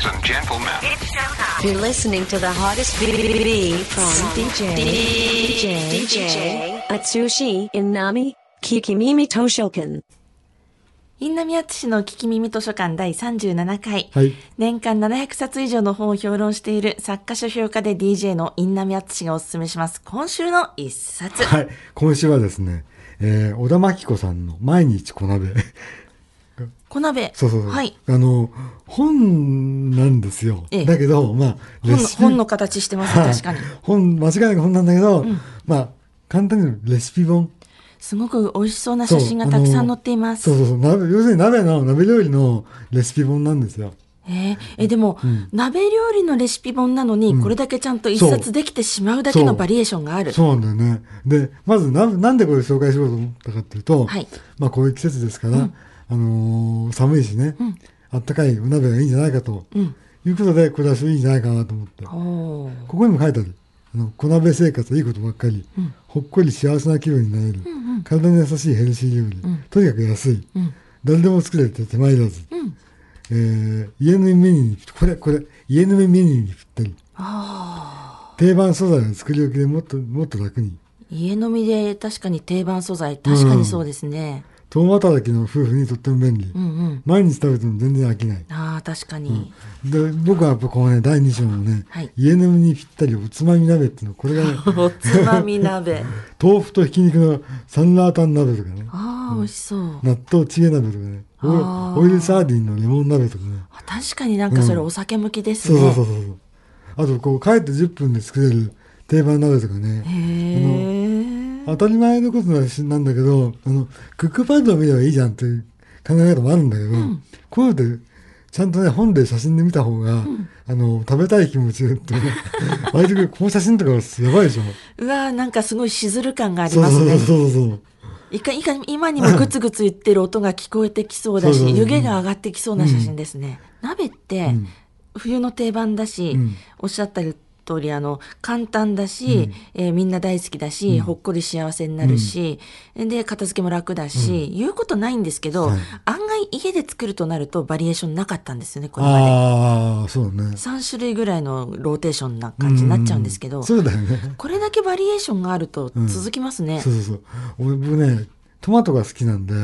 Ladies and gentlemen. You're listening to the hottest BBB from DJ DJ DJ Atsushi Inami Kikimimi Toshokan. インナミアツシの聞き耳図書館第37回、はい年間700冊以上の本を評論している作家書評家で DJ のインナミアツシがおすすめします。今週の一冊。はい。今週はですね、えー、小田真紀子さんの毎日小鍋。小鍋。そうそう。はい。あの、本なんですよ。ええだけど、まあ、本のレシピ本の形してます、はい確かに。本、間違いなく本なんだけど、まあ、簡単にレシピ本。すごく美味しそうな写真がたくさん載っています。そうそうそう。鍋要するに鍋の、鍋料理のレシピ本なんですよ。えーえでも、鍋料理のレシピ本なのに、これだけちゃんと一冊できてしまうだけのバリエーションがある。そうなんだよね。で、まずな、なんでこれ紹介しようと思ったかっていうと、はい。まあこういう季節ですから、あのー寒いしね、あったかいお鍋がいいんじゃないかと、いうことで、これはいいんじゃないかなと思って。ここにも書いてある。あの小鍋生活はいいことばっかり、ほっこり幸せな気分になれる、体に優しいヘルシー料理、とにかく安い、誰でも作れて手間いらず、えー家飲みメニューに、これ、これ、家飲みメニューにぴったり。定番素材の作り置きでもっと、もっと楽に。家飲みで確かに定番素材、確かにそうですね。共働きの夫婦にとっても便利。うんうん。毎日食べても全然飽きない。ああ、確かに。で、僕はやっぱこのね、第2章のね、はい家飲みにぴったりおつまみ鍋っていうの、これがね、おつまみ鍋。豆腐とひき肉のサンラータン鍋とかね、ああ、美味しそう。納豆チゲ鍋とかね、オイルサーディンのレモン鍋とかね。あ確かになんかそれお酒向きですそうね。そうそうそう。あと、こう、帰って10分で作れる定番鍋とかね。へえ。当たり前のことなんだけど、あの、クックパッドを見ればいいじゃんっていう考え方もあるんだけど、こういうのって、ちゃんとね、本で写真で見た方が、あの、食べたい気持ちってね、割とこの写真とかやばいでしょ。うわーなんかすごいしずる感がありそうそうますね。そうそう。いかいか今にもグツグツ言ってる音が聞こえてきそうだし、湯気が上がってきそうな写真ですね。鍋って、冬の定番だし、ん。おっしゃった通り、あの、簡単だし、えーみんな大好きだし、ほっこり幸せになるし、で、片付けも楽だし、言うことないんですけど、はい案外家で作るとなるとバリエーションなかったんですよね、これまで。ああ、そうね。3種類ぐらいのローテーションな感じになっちゃうんですけど、そうだよね。これだけバリエーションがあると続きますね。そうそうそう。俺僕ね、トマトが好きなんで、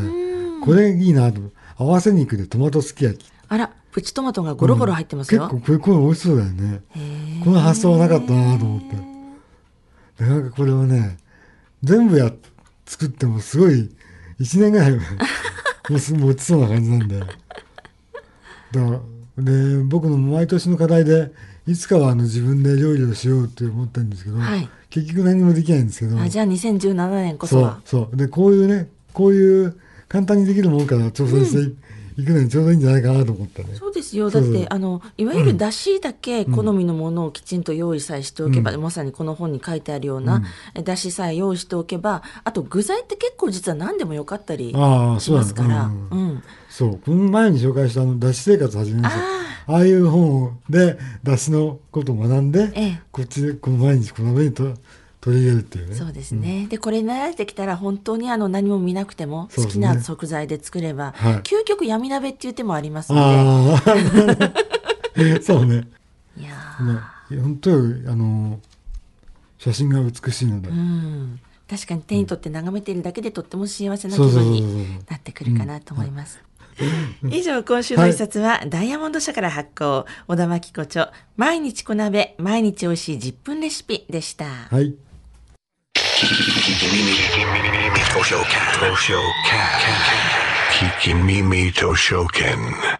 これいいなと。合わせ肉でトマトすき焼き。あら、プチトマトがゴロゴロ入ってますよ。結構これ、これ美味しそうだよね。この発想はなかったなと思って。でなんかこれはね、全部や、作ってもすごい、一年ぐらい もうすぐ持ちそうな感じなんで。だから、で、僕の毎年の課題で、いつかはあの自分で料理をしようって思ってるんですけど、はい結局何もできないんですけど、あじゃあ2017年こそそうは。そう。で、こういうね、こういう簡単にできるもんから挑戦していくのにちょうどいいんじゃないかなと思ったね。そうですよ。だって、あの、いわゆる出汁だけ好みのものをきちんと用意さえしておけば、まさにこの本に書いてあるような、出汁さえ用意しておけば、あと具材って結構実は何でもよかったりああ、しますから、ううん。ん。そう、この前に紹介したあの、脱脂生活始めました。ああいう本で、脱脂のことを学んで、ええ。こっちで、この毎日この上にと取り入れるっていうね。そうですね。で、これ慣れてきたら本当にあの何も見なくても好きな食材で作れば、はい究極闇鍋っていう手もありますのああ、そうね。で、いやまあ本当に、あの、写真が美しいので。ーうん。確かに手に取って眺めているだけでとっても幸せな気分になってくるかなと思います。以上、今週の一冊は、ダイヤモンド社から発行、小田真紀子著、毎日小鍋、毎日美味しい10分レシピでした。はい。Toshoken. Toshoken. Kikimimi Toshoken.